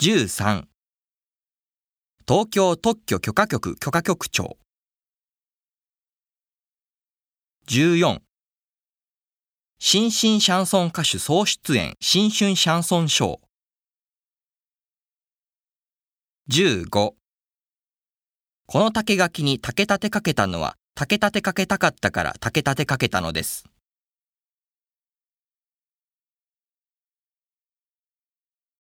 13東京特許許可局許可局長。14新進シャンソン歌手総出演新春シャンソンショー15この竹垣に竹立てかけたのは竹立てかけたかったから竹立てかけたのです。